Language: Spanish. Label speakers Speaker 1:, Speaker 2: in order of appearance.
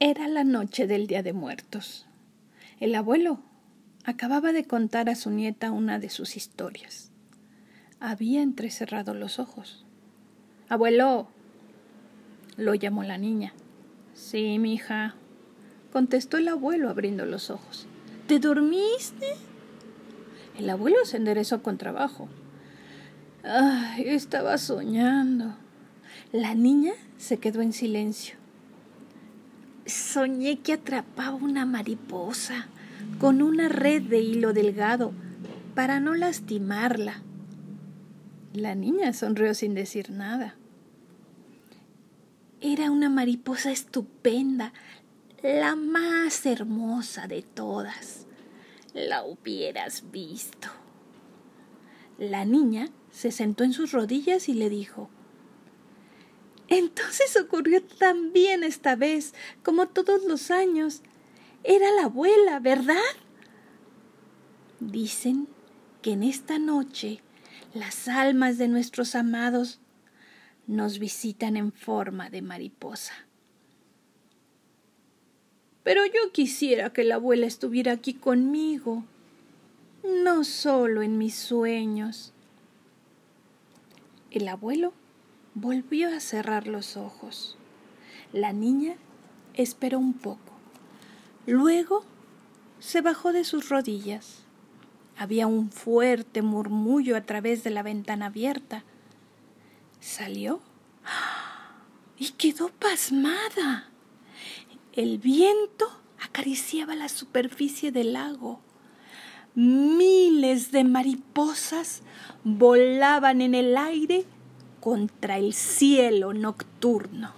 Speaker 1: Era la noche del Día de Muertos. El abuelo acababa de contar a su nieta una de sus historias. Había entrecerrado los ojos. Abuelo, lo llamó la niña. Sí, mi hija, contestó el abuelo abriendo los ojos. ¿Te dormiste? El abuelo se enderezó con trabajo. Ay, estaba soñando. La niña se quedó en silencio. Soñé que atrapaba una mariposa con una red de hilo delgado para no lastimarla. La niña sonrió sin decir nada. Era una mariposa estupenda, la más hermosa de todas. La hubieras visto. La niña se sentó en sus rodillas y le dijo entonces ocurrió también esta vez, como todos los años. Era la abuela, ¿verdad? Dicen que en esta noche las almas de nuestros amados nos visitan en forma de mariposa. Pero yo quisiera que la abuela estuviera aquí conmigo, no solo en mis sueños. El abuelo volvió a cerrar los ojos. La niña esperó un poco. Luego se bajó de sus rodillas. Había un fuerte murmullo a través de la ventana abierta. Salió y quedó pasmada. El viento acariciaba la superficie del lago. Miles de mariposas volaban en el aire contra el cielo nocturno.